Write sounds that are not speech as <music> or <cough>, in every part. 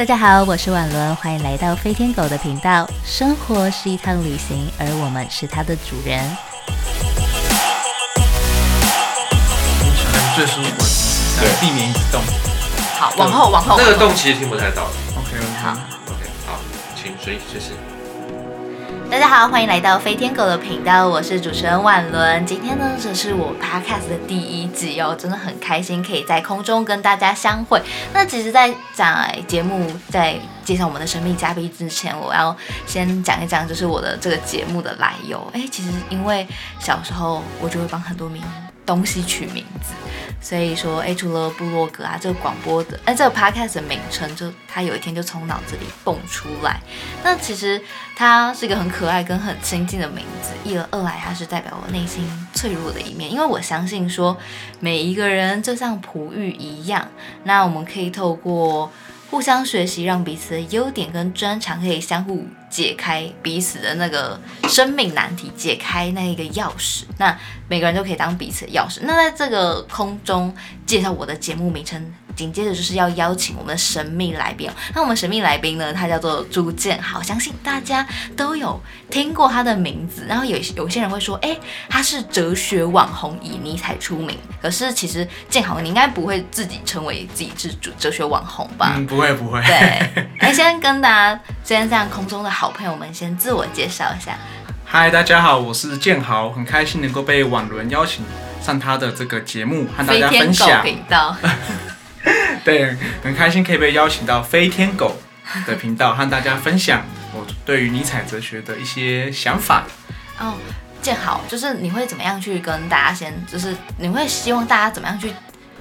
大家好，我是婉伦，欢迎来到飞天狗的频道。生活是一趟旅行，而我们是它的主人。最舒服的姿势，对避免一直动。好，往后，往后。那个往后洞其实听不太到。OK，好。OK，好，请随随时。大家好，欢迎来到飞天狗的频道，我是主持人婉伦。今天呢，这是我 podcast 的第一集哦，真的很开心可以在空中跟大家相会。那其实，在在节目在介绍我们的神秘嘉宾之前，我要先讲一讲，就是我的这个节目的来由。哎，其实因为小时候我就会帮很多名东西取名字，所以说，哎，除了布洛格啊，这个广播的，哎，这个 podcast 的名称，就它有一天就从脑子里蹦出来。那其实它是一个很可爱跟很亲近的名字，一而二来它是代表我内心脆弱的一面，因为我相信说每一个人就像璞玉一样，那我们可以透过互相学习，让彼此的优点跟专长可以相互解开彼此的那个生命难题，解开那一个钥匙。那每个人都可以当彼此的钥匙。那在这个空中介绍我的节目名称，紧接着就是要邀请我们的神秘来宾哦。那我们神秘来宾呢，他叫做朱建豪，相信大家都有听过他的名字。然后有有些人会说，哎，他是哲学网红，以尼采出名。可是其实建豪，你应该不会自己称为自己是哲哲学网红吧？嗯，不会不会。对，<laughs> 哎，先跟大家，先这样空中的好朋友们先自我介绍一下。嗨，大家好，我是建豪，很开心能够被婉伦邀请上他的这个节目，和大家分享。频道，<laughs> <laughs> 对，很开心可以被邀请到飞天狗的频道，和大家分享我对于尼采哲学的一些想法。哦，建好，就是你会怎么样去跟大家先，就是你会希望大家怎么样去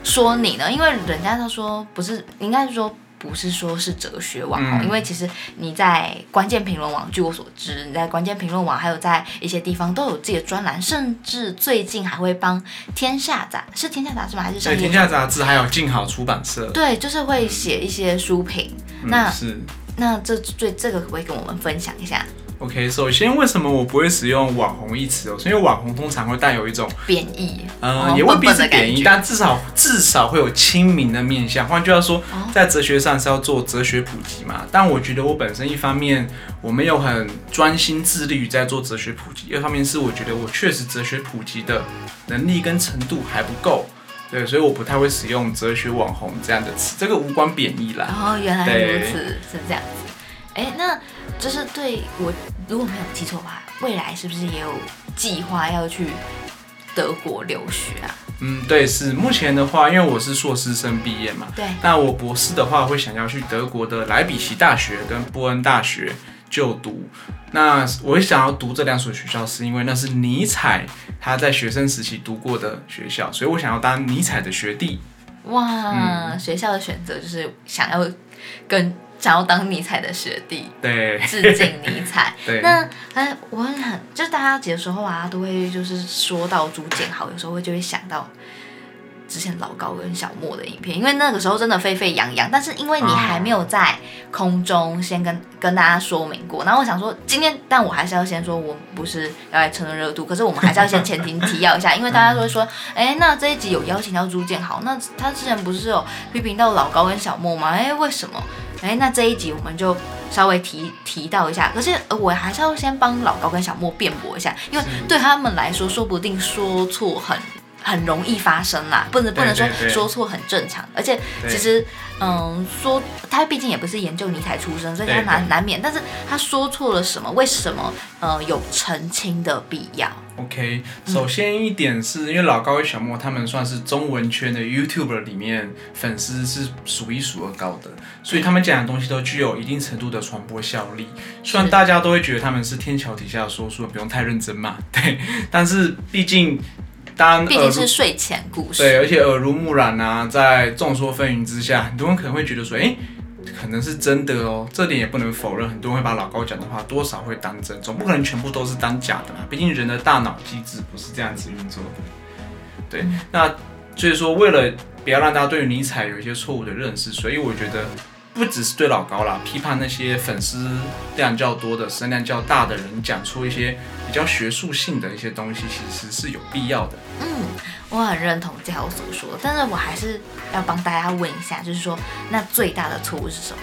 说你呢？因为人家都说不是，应该是说。不是说是哲学网红，嗯因为其实你在关键评论网，据我所知，你在关键评论网还有在一些地方都有自己的专栏，甚至最近还会帮天下杂是天下杂志吗？还是商对，天下杂志还有静好出版社。对，就是会写一些书评。嗯那是那这最这个可不可以跟我们分享一下 OK。首先，为什么我不会使用网红一词哦？是因为网红通常会带有一种贬义？呃，哦也未必是贬义，但至少至少会有亲民的面向。换句话说，哦在哲学上是要做哲学普及嘛。但我觉得我本身一方面我没有很专心致力于在做哲学普及，一方面是我觉得我确实哲学普及的能力跟程度还不够。对，所以我不太会使用“哲学网红”这样的词，这个无关贬义啦。哦，原来如此，是这样子。哎，那就是对我如果没有记错的话，未来是不是也有计划要去德国留学啊？嗯，对，是目前的话，因为我是硕士生毕业嘛，对，那我博士的话会想要去德国的莱比锡大学跟波恩大学就读。那我想要读这两所学校，是因为那是尼采他在学生时期读过的学校，所以我想要当尼采的学弟。哇，学校的选择就是想要跟想要当尼采的学弟，对，致敬尼采。<laughs> 对，那哎，我很很就是大家有时候啊，都会就是说到朱建豪，有时候会就会想到之前老高跟小莫的影片，因为那个时候真的沸沸扬扬。但是因为你还没有在空中先跟跟大家说明过，然后我想说今天，但我还是要先说，我不是要来蹭热度，可是我们还是要先前提提要一下，因为大家都会说，哎，那这一集有邀请到朱建豪，那他之前不是有批评到老高跟小莫吗？哎，为什么？哎，那这一集我们就稍微提提到一下，可是，我还是要先帮老高跟小莫辩驳一下，因为对他们来说，说不定说错很很容易发生啦，不能不能说说错很正常，而且其实嗯，说他毕竟也不是研究尼采出身，所以他对。难难免，但是他说错了什么，为什么呃有澄清的必要？OK，首先一点是因为老高与小莫他们算是中文圈的 YouTuber 里面粉丝是数一数二高的，所以他们讲的东西都具有一定程度的传播效力。虽然大家都会觉得他们是天桥底下的说书，不用太认真嘛，对，但是毕竟当毕竟是睡前故事，对，而且耳濡目染啊，在众说纷纭之下，很多人可能会觉得说，哎、可能是真的哦，这点也不能否认。很多人会把老高讲的话多少会当真，总不可能全部都是当假的嘛。毕竟人的大脑机制不是这样子运作的。对，那所以说为了不要让大家对于尼采有一些错误的认识，所以我觉得不只是对老高啦，批判那些粉丝量较多的、声量较大的人讲出一些比较学术性的一些东西，其实是有必要的。嗯，我很认同嘉豪所说的，但是我还是要帮大家问一下，就是说，那最大的错误是什么？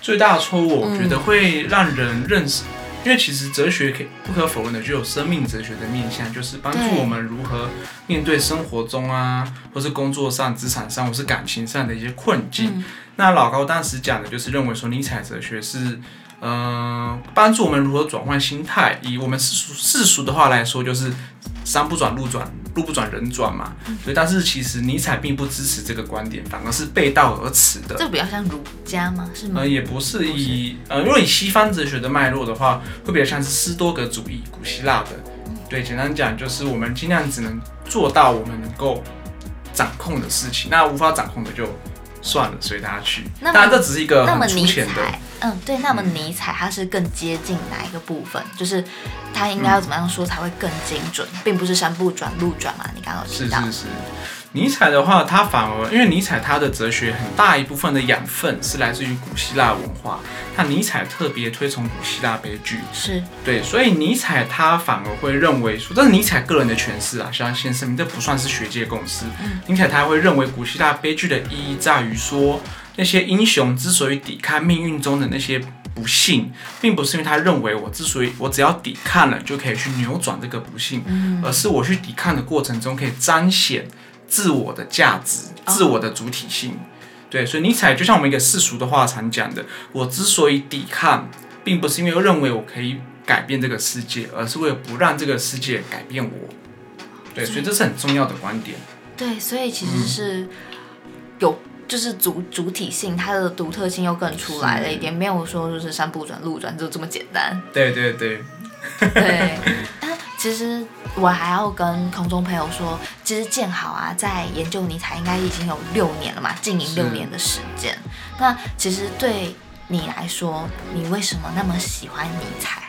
最大的错误，我觉得会让人认识，因为其实哲学可以不可否认的具有生命哲学的面向，就是帮助我们如何面对生活中啊，或是工作上、职场上，或是感情上的一些困境。嗯那老高当时讲的就是认为说，尼采哲学是。呃，帮助我们如何转换心态。以我们世俗世俗的话来说，就是山不转路转，路不转人转嘛。所以，但是其实尼采并不支持这个观点，反而是背道而驰的。这比较像儒家吗？是吗呃，？也不是以呃，如果以西方哲学的脉络的话，会比较像是斯多格主义，古希腊的。对，简单讲就是我们尽量只能做到我们能够掌控的事情，那无法掌控的就算了，随他去。那么当然，这只是一个那么尼很粗浅的。采，嗯，对，那么尼采他是更接近哪一个部分？就是他应该要怎么样说才会更精准，并不是山不转路转嘛？你刚刚有提到，是是是，尼采的话，他反而因为尼采他的哲学很大一部分的养分是来自于古希腊文化，那尼采特别推崇古希腊悲剧，是。对，所以尼采他反而会认为说，这是尼采个人的诠释啊，想要先声明，这不算是学界共识。尼采他会认为古希腊悲剧的意义在于说，那些英雄之所以抵抗命运中的那些不幸，并不是因为他认为我之所以我只要抵抗了就可以去扭转这个不幸，而是我去抵抗的过程中可以彰显自我的价值、自我的主体性。对，所以尼采就像我们一个世俗的话常讲的，我之所以抵抗，并不是因为认为我可以改变这个世界，而是为了不让这个世界改变我。对，所以这是很重要的观点。对，所以其实是有。就是主主体性，它的独特性又更出来了一点，没有说就是山不转路转就这么简单。对对对，对，但 <laughs> 其实我还要跟空中朋友说，其实建好啊，在研究尼采应该已经有六年了嘛，经营六年的时间。那其实对你来说，你为什么那么喜欢尼采？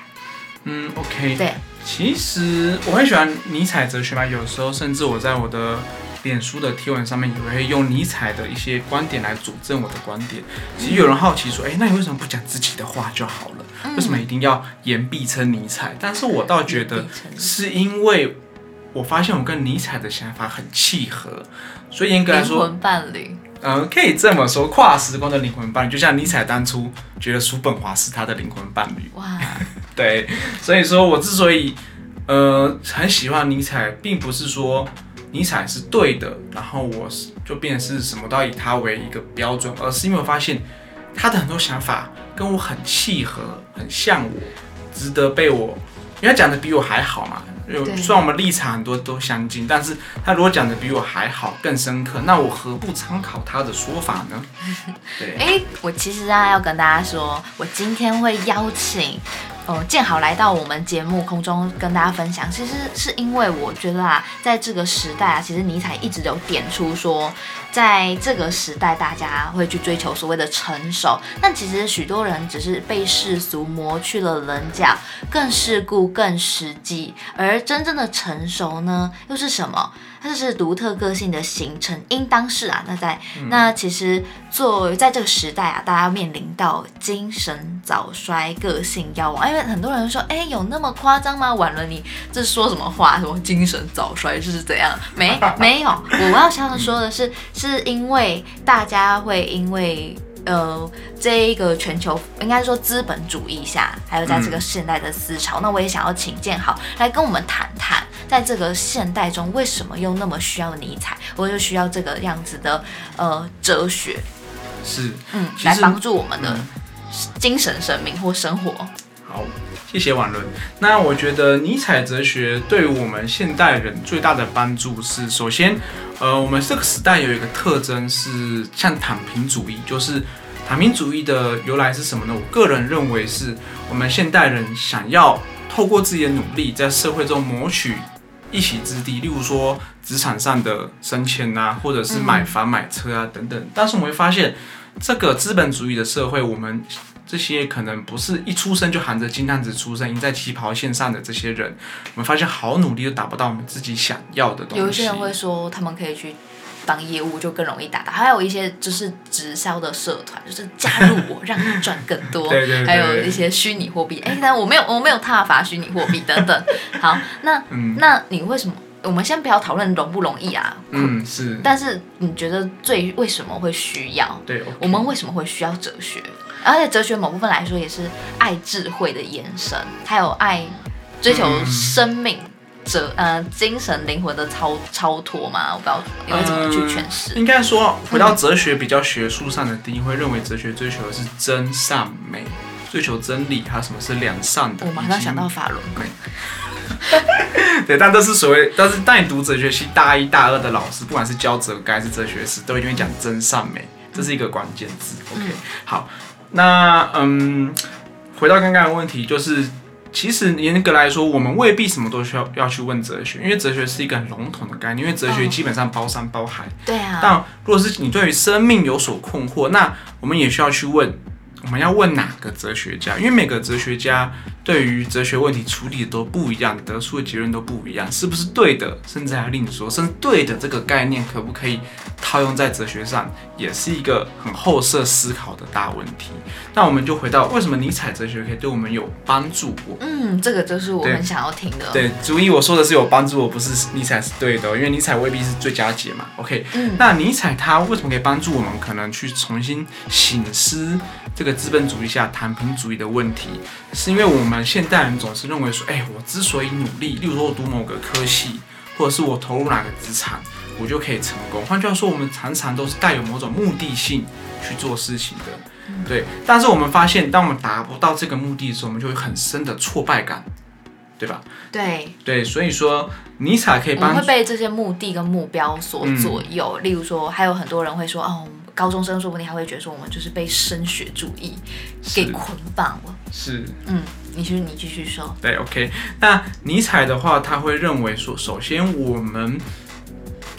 嗯，OK。对，其实我很喜欢尼采哲学嘛，有时候甚至我在我的脸书的贴文上面也会用尼采的一些观点来佐证我的观点。其实有人好奇说，哎、那你为什么不讲自己的话就好了？嗯为什么一定要言必称尼采？但是我倒觉得是因为我发现我跟尼采的想法很契合，所以严格来说，灵魂伴侣，呃，可以这么说，跨时光的灵魂伴侣，就像尼采当初觉得叔本华是他的灵魂伴侣。哇，对，所以说我之所以呃很喜欢尼采，并不是说尼采是对的，然后我就变成是什么都要以他为一个标准，而是因为我发现他的很多想法跟我很契合，很像我，值得被我，因为他讲的比我还好嘛。虽然我们立场很多都相近，但是他如果讲的比我还好、更深刻，那我何不参考他的说法呢？<laughs> 对，哎，我其实啊要跟大家说，我今天会邀请。呃，建好来到我们节目空中跟大家分享，其实是因为我觉得啊，在这个时代啊，其实尼采一直有点出说，在这个时代大家会去追求所谓的成熟，但其实许多人只是被世俗磨去了棱角，更世故、更实际，而真正的成熟呢，又是什么？它就是独特个性的形成，应当是啊。那在、那其实作为在这个时代啊，大家面临到精神早衰、个性夭亡，因为很多人说，哎，有那么夸张吗？完了，你这说什么话？什么精神早衰是怎样？<laughs> 没没有，我要想要说的是，是因为大家会因为。呃，这一个全球应该说资本主义下，还有在这个现代的思潮，那我也想要请建豪来跟我们谈谈，在这个现代中，为什么又那么需要尼采，或者需要这个样子的呃哲学，是，嗯，来帮助我们的嗯精神生命或生活。好，谢谢婉伦。那我觉得尼采哲学对于我们现代人最大的帮助是，首先，呃，我们这个时代有一个特征是像躺平主义，就是躺平主义的由来是什么呢？我个人认为是我们现代人想要透过自己的努力，在社会中谋取一席之地，例如说职场上的升迁啊，或者是买房买车啊等等。但是我们会发现，这个资本主义的社会，我们这些可能不是一出生就含着金蛋子出生，赢在起跑线上的这些人，我们发现好努力都达不到我们自己想要的东西。有一些人会说，他们可以去当业务，就更容易达到。还有一些就是直销的社团，就是加入我，让你赚更多。<laughs> 对对对还有一些虚拟货币，哎，但我没有，我没有踏伐虚拟货币等等。<laughs> 好，那嗯那你为什么？我们先不要讨论容不容易啊，嗯，是，但是你觉得最为什么会需要？对，我们为什么会需要哲学？而且哲学某部分来说也是爱智慧的延伸，还有爱追求生命哲呃精神灵魂的超超脱嘛？我不知道你会怎么去诠释。应该说，回到哲学比较学术上的定义，会认为哲学追求的是真善美，追求真理，还有什么是良善的？我马上想到法轮功。<laughs> 对，但这是所谓，但是当你读哲学系大一、大二的老师，不管是教哲该是哲学史，都一定会讲真善美，这是一个关键字。OK，好。那嗯，回到刚刚的问题，就是其实严格来说，我们未必什么都需要要去问哲学，因为哲学是一个很笼统的概念，因为哲学基本上包山包海。对啊。但如果是你对于生命有所困惑，那我们也需要去问，我们要问哪个哲学家？因为每个哲学家。对于哲学问题处理的都不一样，得出的结论都不一样，是不是对的？甚至还另说，甚至对的这个概念可不可以套用在哲学上，也是一个很后设思考的大问题。那我们就回到为什么尼采哲学可以对我们有帮助？嗯，这个就是我们想要听的。对，注意我说的是有帮助，我不是尼采是对的，因为尼采未必是最佳解嘛。OK，嗯，那尼采他为什么可以帮助我们，可能去重新醒思这个资本主义下躺平主义的问题，是因为我们。现代人总是认为说，哎，我之所以努力，例如说我读某个科系，或者是我投入哪个职场，我就可以成功。换句话说，我们常常都是带有某种目的性去做事情的，对。但是我们发现，当我们达不到这个目的的时候，我们就会很深的挫败感，对吧？对对，所以说尼采可以帮，会被这些目的跟目标所左右。例如说，还有很多人会说，哦。高中生说不定还会觉得说我们就是被升学主义给捆绑了。是，嗯，你续你继续说。对，OK。那尼采的话，他会认为说，首先我们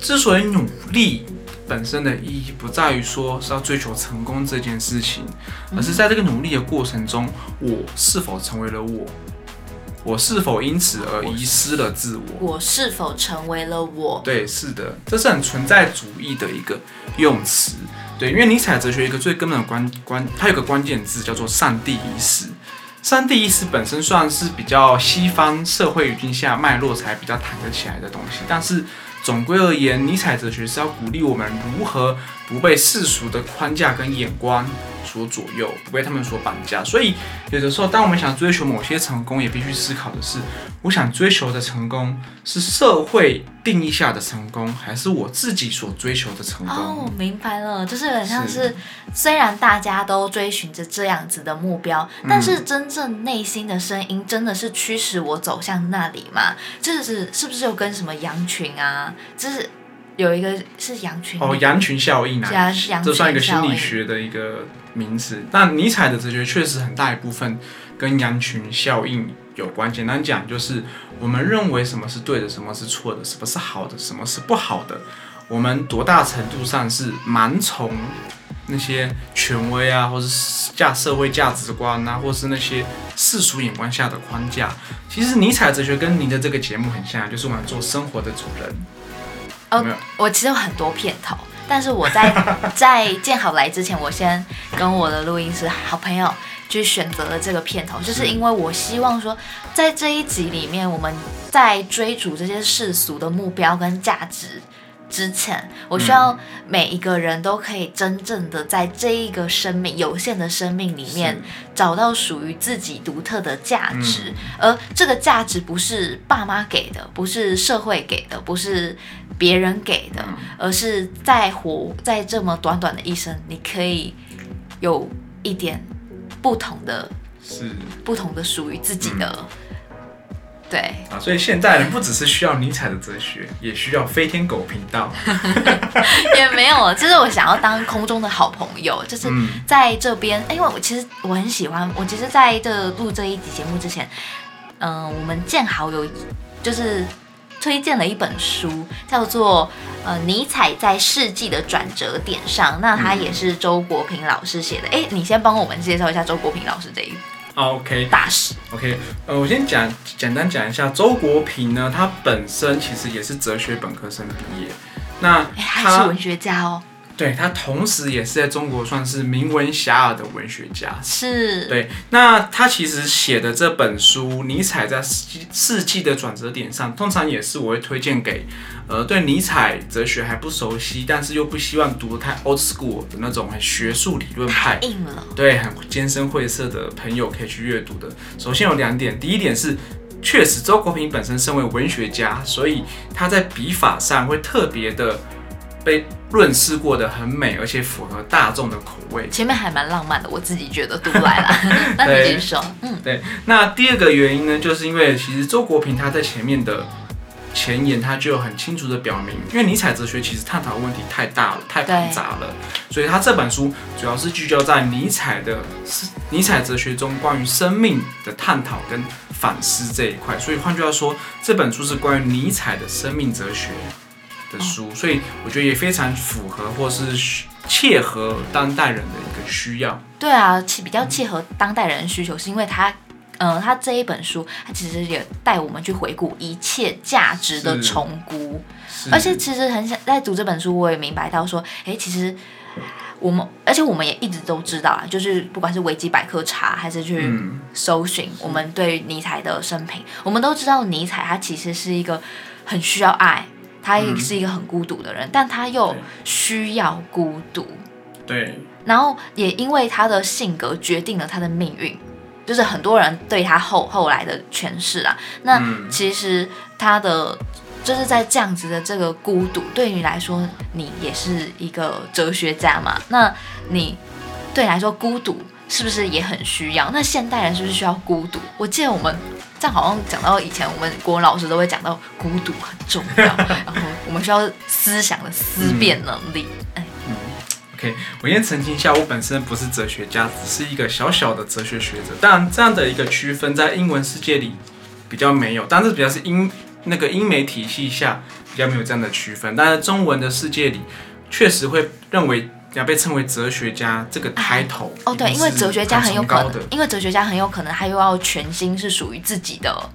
之所以努力本身的意义，不在于说是要追求成功这件事情，而是在这个努力的过程中，我是否成为了我。我是否因此而遗失了自我？我是否成为了我？对，是的，这是很存在主义的一个用词。对，因为尼采哲学一个最根本的关关，它有个关键字叫做上帝意识。上帝意识本身算是比较西方社会语境下脉络才比较谈得起来的东西，但是总归而言，尼采哲学是要鼓励我们如何不被世俗的框架跟眼光。所左右，不被他们所绑架，所以有的时候，当我们想追求某些成功，也必须思考的是，我想追求的成功是社会定义下的成功，还是我自己所追求的成功？哦，我明白了，就是很像是，虽然大家都追寻着这样子的目标，但是真正内心的声音，真的是驱使我走向那里吗？这是是不是又跟什么羊群啊？就是。有一个是羊群哦，羊群效应啊，这算一个心理学的一个名词。那尼采的哲学确实很大一部分跟羊群效应有关。简单讲，就是我们认为什么是对的，什么是错的，什么是好的，什么是不好的。我们多大程度上是盲从那些权威啊，或是价社会价值观啊，或是那些世俗眼光下的框架？其实尼采哲学跟您的这个节目很像，就是我们做生活的主人。呃，我其实有很多片头，但是我在 <laughs> 在建好来之前，我先跟我的录音师好朋友去选择了这个片头，就是因为我希望说，在这一集里面，我们在追逐这些世俗的目标跟价值。之前，我需要每一个人都可以真正的在这一个生命有限的生命里面找到属于自己独特的价值，而这个价值不是爸妈给的，不是社会给的，不是别人给的，而是在活在这么短短的一生，你可以有一点不同的，是。不同的属于自己的。对啊，所以现代人不只是需要尼采的哲学，也需要飞天狗频道。<laughs> 也没有，就是我想要当空中的好朋友，就是在这边，因为我其实我很喜欢，我其实在这录这一集节目之前，嗯，我们建好友就是推荐了一本书，叫做呃尼采在世纪的转折点上，那他也是周国平老师写的。哎，你先帮我们介绍一下周国平老师这一。OK，大师。OK，呃，我先讲简单讲一下周国平呢，他本身其实也是哲学本科生毕业，那还是文学家哦。对他同时也是在中国算是名闻遐迩的文学家。是，对，那他其实写的这本书，尼采在世世纪的转折点上，通常也是我会推荐给，呃，对尼采哲学还不熟悉，但是又不希望读得太 old school 的那种很学术理论派，硬了。对，很艰深晦涩的朋友可以去阅读的。首先有两点，第一点是，确实周国平本身身为文学家，所以他在笔法上会特别的被润饰过的很美，而且符合大众的口味。前面还蛮浪漫的，我自己觉得读来了。<laughs> 那你继续说，嗯，对。那第二个原因呢，就是因为其实周国平他在前面的前言，他就很清楚的表明，因为尼采哲学其实探讨的问题太大了，太复杂了，所以他这本书主要是聚焦在尼采的尼采哲学中关于生命的探讨跟反思这一块。所以换句话说，这本书是关于尼采的生命哲学。的书，所以我觉得也非常符合或是切合当代人的一个需要。对啊，其比较切合当代人的需求，是因为他，嗯，他这一本书，他其实也带我们去回顾一切价值的重估。而且其实很想在读这本书，我也明白到说，哎，其实我们，而且我们也一直都知道啊，就是不管是维基百科查还是去搜寻，我们对尼采的生平，我们都知道尼采他其实是一个很需要爱。他也是一个很孤独的人，但他又需要孤独。对。然后也因为他的性格决定了他的命运，就是很多人对他后后来的诠释啊。那其实他的就是在这样子的这个孤独，对你来说，你也是一个哲学家嘛？那你对你来说孤独是不是也很需要？那现代人是不是需要孤独？我记得我们。这样好像讲到以前，我们国文老师都会讲到孤独很重要，<laughs> 然后我们需要思想的思辨能力。哎，嗯，OK，我先澄清一下，我本身不是哲学家，只是一个小小的哲学学者。当然，这样的一个区分在英文世界里比较没有，但是比较是英那个英美体系下比较没有这样的区分。但是中文的世界里确实会认为。要被称为哲学家这个开头哦，对，因为哲学家很有可能，因为哲学家很有可能他又要全新是属于自己的，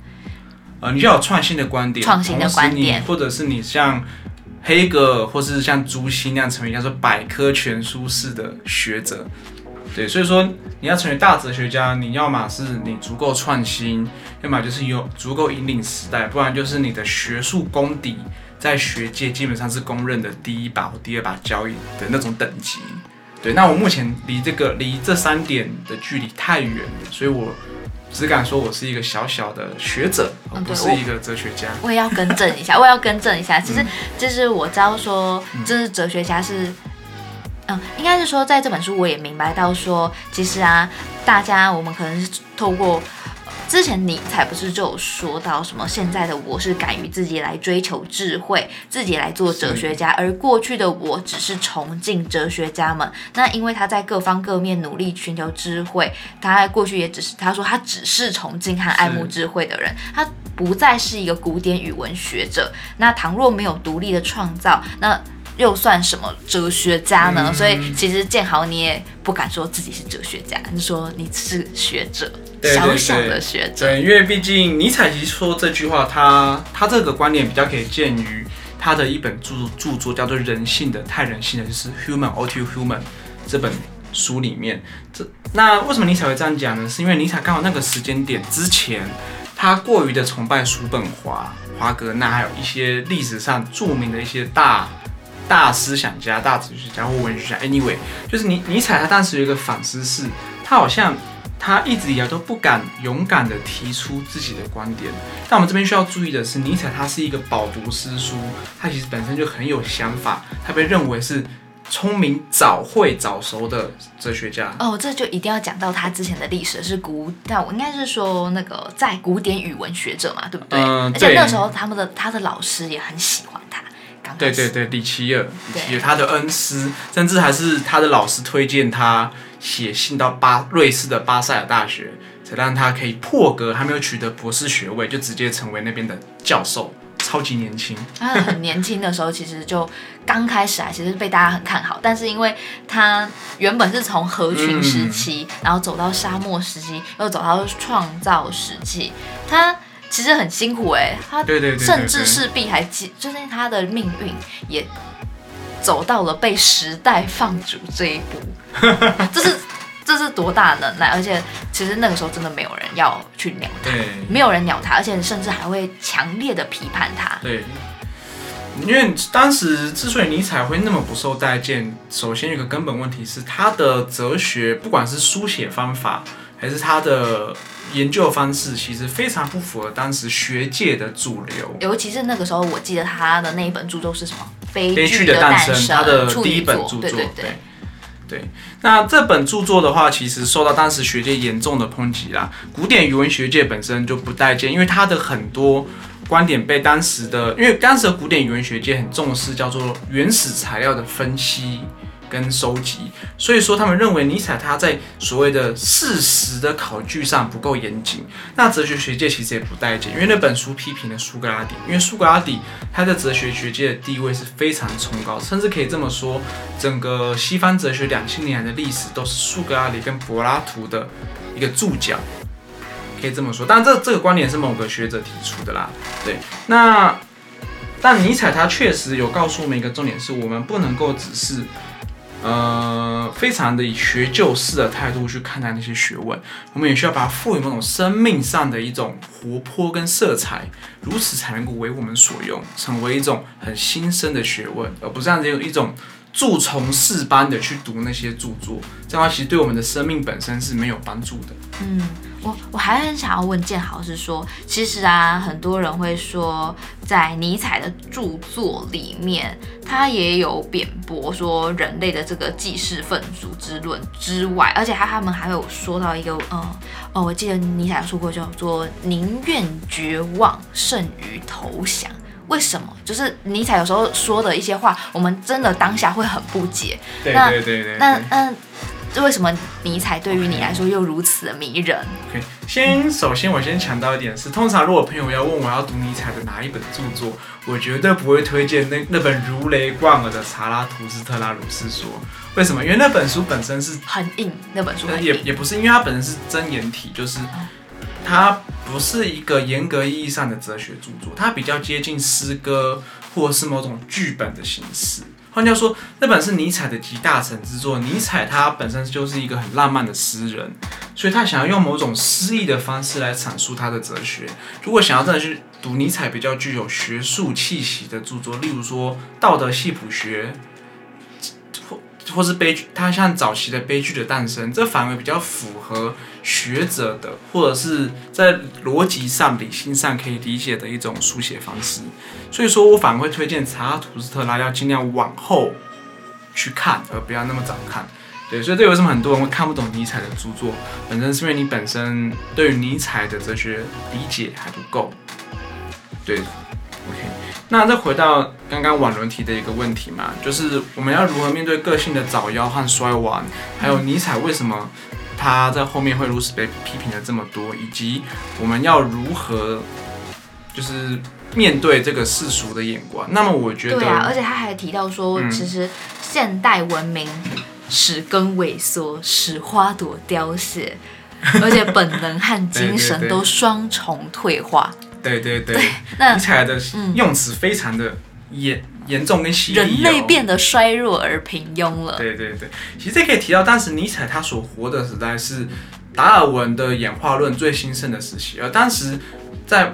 呃，你要有创新的观点，创新的观点，或者是你像黑格尔或是像朱熹那样成为叫做百科全书式的学者，对，所以说你要成为大哲学家，你要么是你足够创新，要么就是有足够引领时代，不然就是你的学术功底。在学界基本上是公认的第一把或第二把交椅的那种等级，对。那我目前离这个离这三点的距离太远了，所以我只敢说我是一个小小的学者，而不是一个哲学家。我也要更正一下，<laughs> 我也要更正一下。其实就是我知道说，就是哲学家是，嗯，应该是说在这本书我也明白到说，其实啊，大家我们可能是透过。之前你才不是就有说到什么？现在的我是敢于自己来追求智慧，自己来做哲学家，而过去的我只是崇敬哲学家们。那因为他在各方各面努力寻求智慧，他过去也只是他说他只是崇敬和爱慕智慧的人，他不再是一个古典语文学者。那倘若没有独立的创造，那又算什么哲学家呢？所以其实建豪你也不敢说自己是哲学家，你说你是学者。小小的学者，对，因为毕竟尼采其实说这句话，他他这个观点比较可以见于他的一本著著作，叫做《人性的太人性的》，就是《Human All Too Human》这本书里面。这那为什么尼采会这样讲呢？是因为尼采刚好那个时间点之前，他过于的崇拜叔本华、华格纳，还有一些历史上著名的一些大大思想家、大哲学家或文学家。Anyway，就是尼尼采他当时有一个反思是，他好像。他一直以来都不敢勇敢的提出自己的观点，但我们这边需要注意的是，尼采他是一个饱读诗书，他其实本身就很有想法，他被认为是聪明、早会、早熟的哲学家。哦，这就一定要讲到他之前的历史是古，但我应该是说那个在古典语文学者嘛，对不对？嗯，而且那时候他们的他的老师也很喜对对对，李奇尔，李奇尔他的恩师，甚至还是他的老师推荐他。写信到巴瑞士的巴塞尔大学，才让他可以破格，还没有取得博士学位，就直接成为那边的教授，超级年轻。他很年轻的时候，其实就刚开始啊，其实被大家很看好。但是因为他原本是从合群时期，然后走到沙漠时期，又走到创造时期，他其实很辛苦哎。他甚至势必还就是他的命运也。走到了被时代放逐这一步，<laughs> 这是这是多大能耐？而且其实那个时候真的没有人要去鸟他，对没有人鸟他，而且甚至还会强烈的批判他。对，因为当时之所以尼采会那么不受待见，首先有一个根本问题是他的哲学，不管是书写方法还是他的研究方式，其实非常不符合当时学界的主流。尤其是那个时候，我记得他的那一本著作是什么？悲悲剧的诞诞生，他的第一本著作，对对对。对，那这本著作的话，其实受到当时学界严重的抨击啦。古典语文学界本身就不待见，因为他的很多观点被当时的，因为当时的古典语文学界很重视叫做原始材料的分析跟收集，所以说他们认为尼采他在所谓的事实的考据上不够严谨。那哲学学界其实也不待见，因为那本书批评了苏格拉底，因为苏格拉底他在哲学学界的地位是非常崇高，甚至可以这么说，整个西方哲学两千年来的历史都是苏格拉底跟柏拉图的一个注脚，可以这么说。当然这这个观点是某个学者提出的啦，对。那但尼采他确实有告诉我们一个重点，是我们不能够只是。呃，非常的以学救式的态度去看待那些学问，我们也需要把它赋予某种生命上的一种活泼跟色彩，如此才能够为我们所用，成为一种很新生的学问，而不是这样子有一种蛀虫式般的去读那些著作，这样的话其实对我们的生命本身是没有帮助的。嗯，我我还很想要问建豪，是说，其实啊，很多人会说，在尼采的著作里面，他也有贬驳说人类的这个既是愤族之论之外，而且他他们还有说到一个，嗯，哦，我记得尼采说过叫做宁愿绝望胜于投降。为什么？就是尼采有时候说的一些话，我们真的当下会很不解。对那对对对对。那那这为什么尼采对于你来说又如此的迷人？OK，先首先我先强调一点是，通常如果朋友要问我要读尼采的哪一本著作，我绝对不会推荐那那本如雷贯耳的《查拉图斯特拉如是说》。为什么？因为那本书本身是很硬，那本书。也也不是，因为它本身是真言体，就是它不是一个严格意义上的哲学著作，它比较接近诗歌或是某种剧本的形式。换句话说，那本是尼采的集大成之作。尼采他本身就是一个很浪漫的诗人，所以他想要用某种诗意的方式来阐述他的哲学。如果想要真的去读尼采比较具有学术气息的著作，例如说《道德系谱学》。或或是悲剧，他像早期的悲剧的诞生，这反而比较符合学者的，或者是在逻辑上、理性上可以理解的一种书写方式。所以说我反而会推荐查拉图斯特拉要尽量往后去看，而不要那么早看。对，所以这为什么很多人会看不懂尼采的著作，本身是因为你本身对于尼采的哲学理解还不够。对，OK。那再回到刚刚婉伦提的一个问题嘛，就是我们要如何面对个性的早夭和衰亡，还有尼采为什么他在后面会如此被批评了这么多，以及我们要如何就是面对这个世俗的眼光。那么我觉得，对啊，而且他还提到说，嗯其实现代文明使根萎缩，使花朵凋谢，<laughs> 而且本能和精神都双重退化。对对对，那尼采的嗯用词非常的严严重跟犀利、哦，人类变得衰弱而平庸了。对对对，其实这可以提到，当时尼采他所活的时代是达尔文的演化论最兴盛的时期，而当时在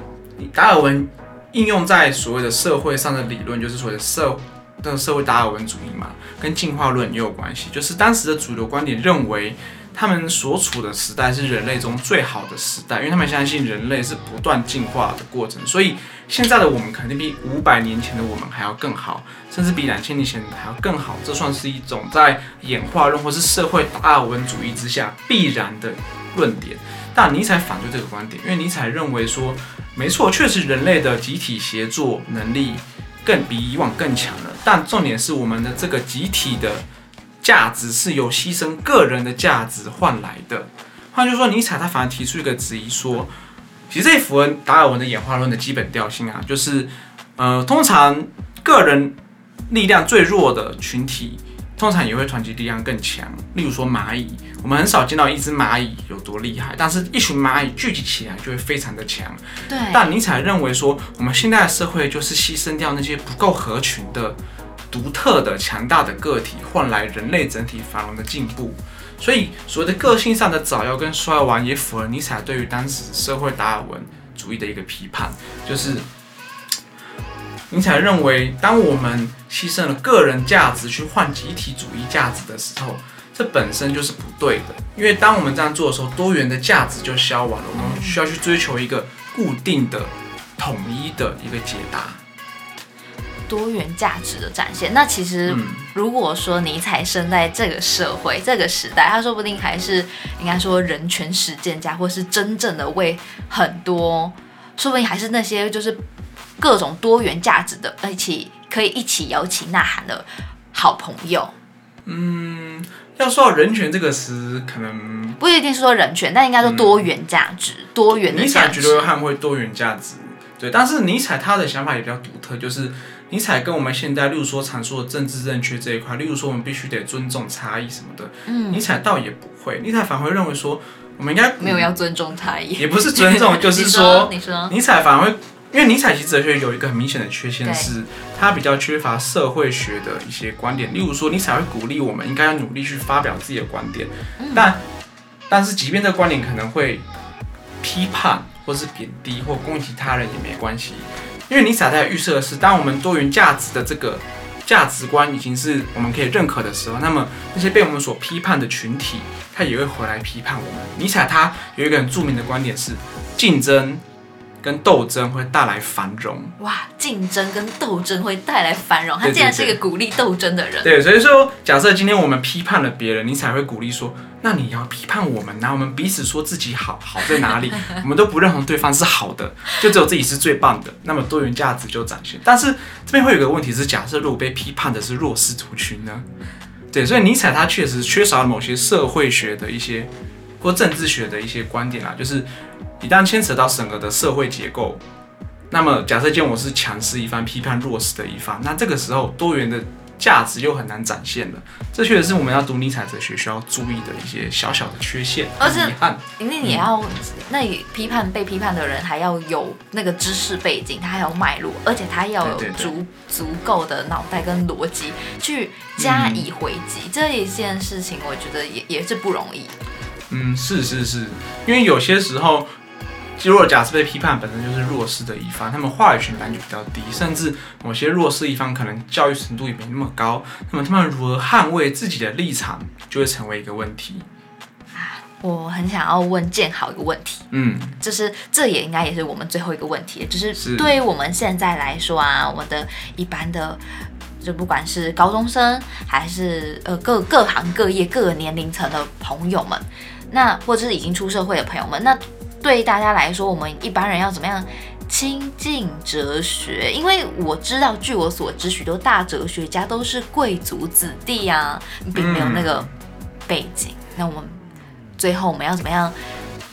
达尔文应用在所谓的社会上的理论，就是所谓的社的社会达尔文主义嘛，跟进化论也有关系。就是当时的主流观点认为，他们所处的时代是人类中最好的时代，因为他们相信人类是不断进化的过程，所以现在的我们肯定比五百年前的我们还要更好，甚至比两千年前还要更好。这算是一种在演化论或是社会达尔文主义之下必然的论点。但尼采反对这个观点，因为尼采认为说，没错，确实人类的集体协作能力更比以往更强了，但重点是我们的这个集体的价值是由牺牲个人的价值换来的。换句话说，尼采他反而提出一个质疑说，其实这也符合达尔文的演化论的基本调性啊，就是呃，通常个人力量最弱的群体，通常也会团结力量更强。例如说蚂蚁，我们很少见到一只蚂蚁有多厉害，但是一群蚂蚁聚集起来就会非常的强。对，但尼采认为说，我们现在的社会就是牺牲掉那些不够合群的独特的、强大的个体换来人类整体繁荣的进步。所以，所谓的个性上的早夭跟衰亡，也符合尼采对于当时社会达尔文主义的一个批判，就是 <tsk> 尼采认为，当我们牺牲了个人价值去换集体主义价值的时候，这本身就是不对的。因为当我们这样做的时候，多元的价值就消亡了，我们需要去追求一个固定的、统一的一个解答。多元价值的展现。那其实，嗯如果说尼采生在这个社会、这个时代，他说不定还是应该说人权实践家，或是真正的为很多，说不定还是那些就是各种多元价值的一起可以一起摇旗呐喊的好朋友。嗯要说到人权这个词，可能不一定是说人权，但应该说多元价值、多元的尼采绝对会捍卫多元价值，对。但是尼采他的想法也比较独特，就是尼采跟我们现在，例如说阐述的政治正确这一块，例如说我们必须得尊重差异什么的，嗯。尼采倒也不会，尼采反而会认为说，我们应该没有要尊重差异。也不是尊重，<laughs> 就是你说，你说，尼采反而会，因为尼采其实哲学有一个很明显的缺陷是，他比较缺乏社会学的一些观点。例如说，尼采会鼓励我们应该要努力去发表自己的观点，嗯。但但是即便这个观点可能会批判或是贬低或攻击他人也没关系，因为尼采在预设的是，当我们多元价值的这个。价值观已经是我们可以认可的时候，那么那些被我们所批判的群体，他也会回来批判我们。尼采他有一个很著名的观点是，竞争跟斗争会带来繁荣。哇，竞争跟斗争会带来繁荣。他竟然是一个鼓励斗争的人。对，所以说，假设今天我们批判了别人，你才会鼓励说，那你要批判我们呐、我们彼此说自己好，好在哪里？<laughs> 我们都不认同对方是好的，就只有自己是最棒的，那么多元价值就展现。但是这边会有个问题是，假设如果被批判的是弱势族群呢？对，所以尼采他确实缺少了某些社会学的一些或政治学的一些观点啊，就是一旦牵扯到整个的社会结构，那么假设见我是强势一方，批判弱势的一方，那这个时候多元的价值又很难展现了。这确实是我们要读尼采哲学需要注意的一些小小的缺陷，而且遗憾。因为你要，那你批判被批判的人还要有那个知识背景，他还有脉络，而且他要有足足够的脑袋跟逻辑去加以回击。这一件事情，我觉得也也是不容易。嗯，是是是，因为有些时候，如果假设被批判本身就是弱势的一方，他们话语权本来就比较低，甚至某些弱势一方可能教育程度也没那么高，那么他们如何捍卫自己的立场，就会成为一个问题。我很想要问建豪一个问题，嗯，就是这也应该也是我们最后一个问题，就是是对于我们现在来说啊，我们的一般的。就不管是高中生，还是呃各各行各业各个年龄层的朋友们，那或者是已经出社会的朋友们，那对大家来说，我们一般人要怎么样亲近哲学？因为我知道，据我所知，许多大哲学家都是贵族子弟啊，并没有那个背景。那我们最后我们要怎么样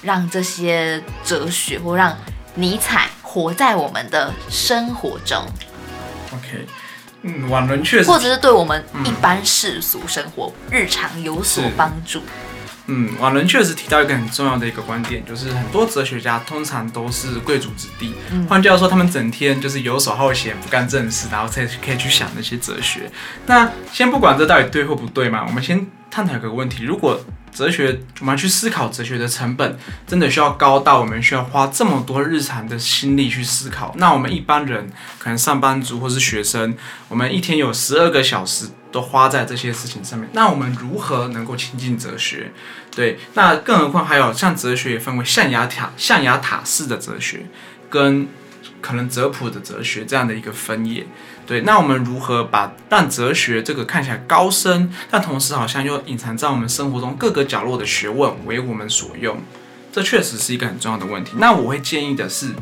让这些哲学或让尼采活在我们的生活中，OK，嗯，婉伦确实或者是对我们一般世俗生活、日常有所是帮助？嗯，瓦伦确实提到一个很重要的一个观点，就是很多哲学家通常都是贵族子弟，嗯换句话说，他们整天就是游手好闲，不干正事，然后才可以去想那些哲学。那先不管这到底对或不对嘛，我们先探讨一个问题：如果哲学我们要去思考哲学的成本，真的需要高到我们需要花这么多日常的心力去思考？那我们一般人，可能上班族或是学生，我们一天有十二个小时都花在这些事情上面，那我们如何能够亲近哲学？对，那更何况还有像哲学也分为象牙塔、象牙塔式的哲学，跟可能哲普的哲学这样的一个分野。对，那我们如何把让哲学这个看起来高深，但同时好像又隐藏在我们生活中各个角落的学问为我们所用？这确实是一个很重要的问题。那我会建议的是，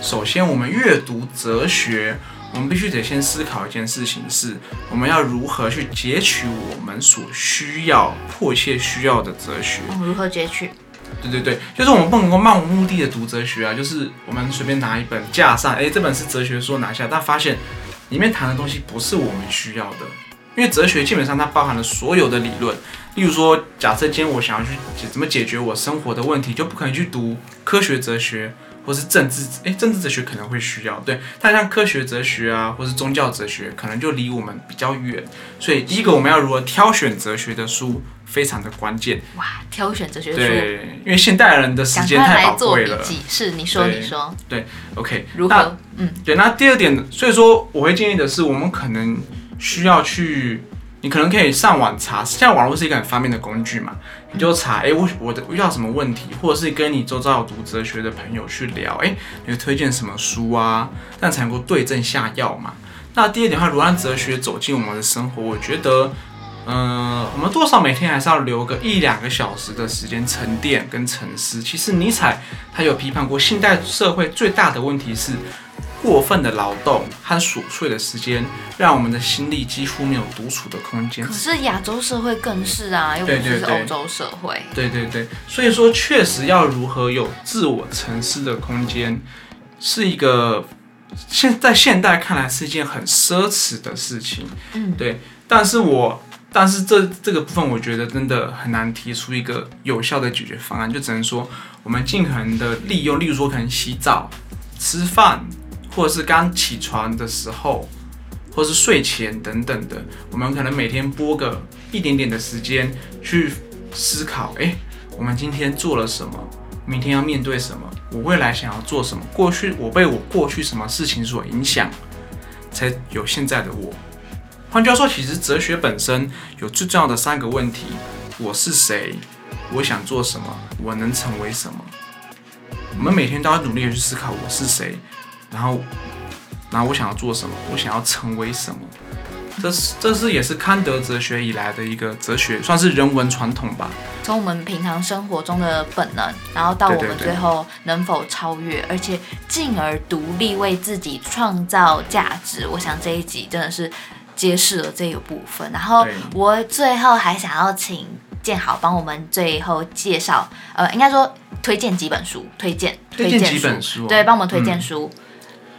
首先我们阅读哲学，我们必须得先思考一件事情是，我们要如何去截取我们所需要、迫切需要的哲学。我们，如何截取？对对对，就是我们不能够漫无目的的读哲学啊，就是我们随便拿一本架上，哎，这本是哲学书拿下，但发现里面谈的东西不是我们需要的，因为哲学基本上它包含了所有的理论，例如说，假设今天我想要去解怎么解决我生活的问题，就不可能去读科学哲学或或是政治，诶，政治哲学可能会需要，对，但像科学哲学啊，或是宗教哲学，可能就离我们比较远。所以第一个，我们要如何挑选哲学的书，非常的关键。哇，挑选哲学书，对，因为现代人的时间太宝贵了。是，你说，你说，对 OK，如何？嗯，对，那第二点，所以说我会建议的是，我们可能需要去，你可能可以上网查，现在网络是一个很方便的工具嘛，你就查，哎、我我的遇到什么问题，或者是跟你周遭有读哲学的朋友去聊，哎、你会推荐什么书啊，这样才能够对症下药嘛。那第二点的话，如何让哲学走进我们的生活，我觉得。嗯，我们多少每天还是要留个一两个小时的时间沉淀跟沉思。其实尼采他有批判过，现代社会最大的问题是过分的劳动和琐碎的时间，让我们的心力几乎没有独处的空间可。是亚洲社会更是啊，又不是欧洲社会。对对对，所以说确实要如何有自我沉思的空间，是一个现在现代看来是一件很奢侈的事情。嗯，对，但是我但是这这个部分，我觉得真的很难提出一个有效的解决方案，就只能说我们尽可能的利用，例如说可能洗澡、吃饭，或者是刚起床的时候，或是睡前等等的，我们可能每天播个一点点的时间去思考，诶，我们今天做了什么，明天要面对什么，我未来想要做什么，过去我被我过去什么事情所影响，才有现在的我。换句话说，其实哲学本身有最重要的三个问题：我是谁？我想做什么？我能成为什么？我们每天都要努力去思考我是谁，然后，然后我想要做什么？我想要成为什么？这是这是也是康德哲学以来的一个哲学，算是人文传统吧。从我们平常生活中的本能，然后到我们最后能否超越，而且进而独立为自己创造价值。我想这一集真的是揭示了这个部分。然后我最后还想要请建豪帮我们最后介绍，呃，应该说推荐几本书，推荐推荐几本书哦对，帮我们推荐嗯书。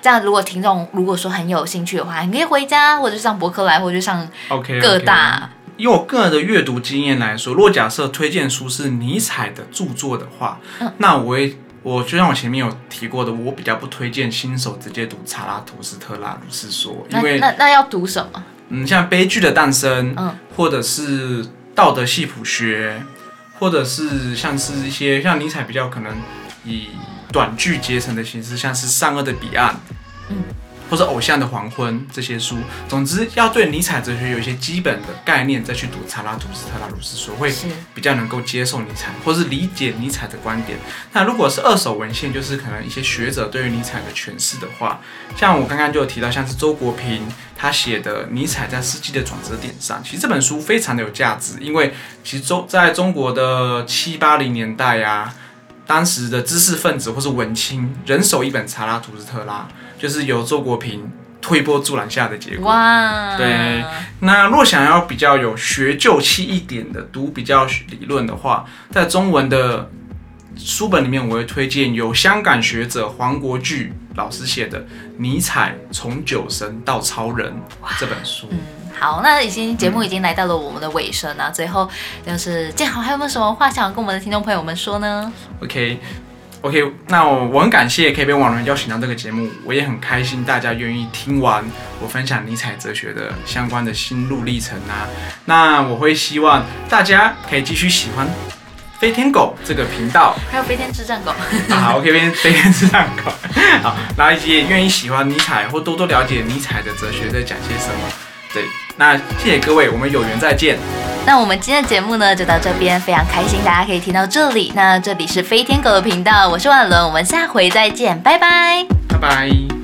这样，如果听众如果说很有兴趣的话，你可以回家，或者是上博客来，或者是上 OK，, 各大以我个人的阅读经验来说，如果假设推荐书是尼采的著作的话，嗯。那我会，我就像我前面有提过的，我比较不推荐新手直接读查拉图斯特拉如是说，因为那那要读什么？嗯，像悲剧的诞生，嗯，或者是道德系谱学，或者是像是一些像尼采比较可能以短句结成的形式，像是善恶的彼岸，嗯，或者偶像的黄昏这些书。总之，要对尼采哲学有一些基本的概念，再去读查拉图斯特拉如是说，会比较能够接受尼采，或是理解尼采的观点。那如果是二手文献，就是可能一些学者对于尼采的诠释的话，像我刚刚就有提到，像是周国平他写的《尼采在世纪的转折点上》，其实这本书非常的有价值，因为其实中在中国的七八零年代啊，当时的知识分子或是文青人手一本《查拉图斯特拉》，就是由周国平推波助澜下的结果。哇，对那若想要比较有学究气一点的读比较理论的话，在中文的书本里面，我会推荐由香港学者黄国巨老师写的《尼采从酒神到超人》这本书。嗯，好，那已经节目已经来到了我们的尾声了，最后就是建豪还有没有什么话想跟我们的听众朋友们说呢？OK。OK，那我我很感谢可以被网人邀请到这个节目，我也很开心大家愿意听完我分享尼采哲学的相关的心路历程啊。那我会希望大家可以继续喜欢飞天狗这个频道，还有飞天智障狗，<laughs> 好，OK，边飞天智障狗，好，然后也愿意喜欢尼采或多多了解尼采的哲学在讲些什么。对，那谢谢各位，我们有缘再见。那我们今天的节目呢就到这边，非常开心大家可以听到这里。那这里是飞天狗的频道，我是万伦，我们下回再见，拜拜。拜拜。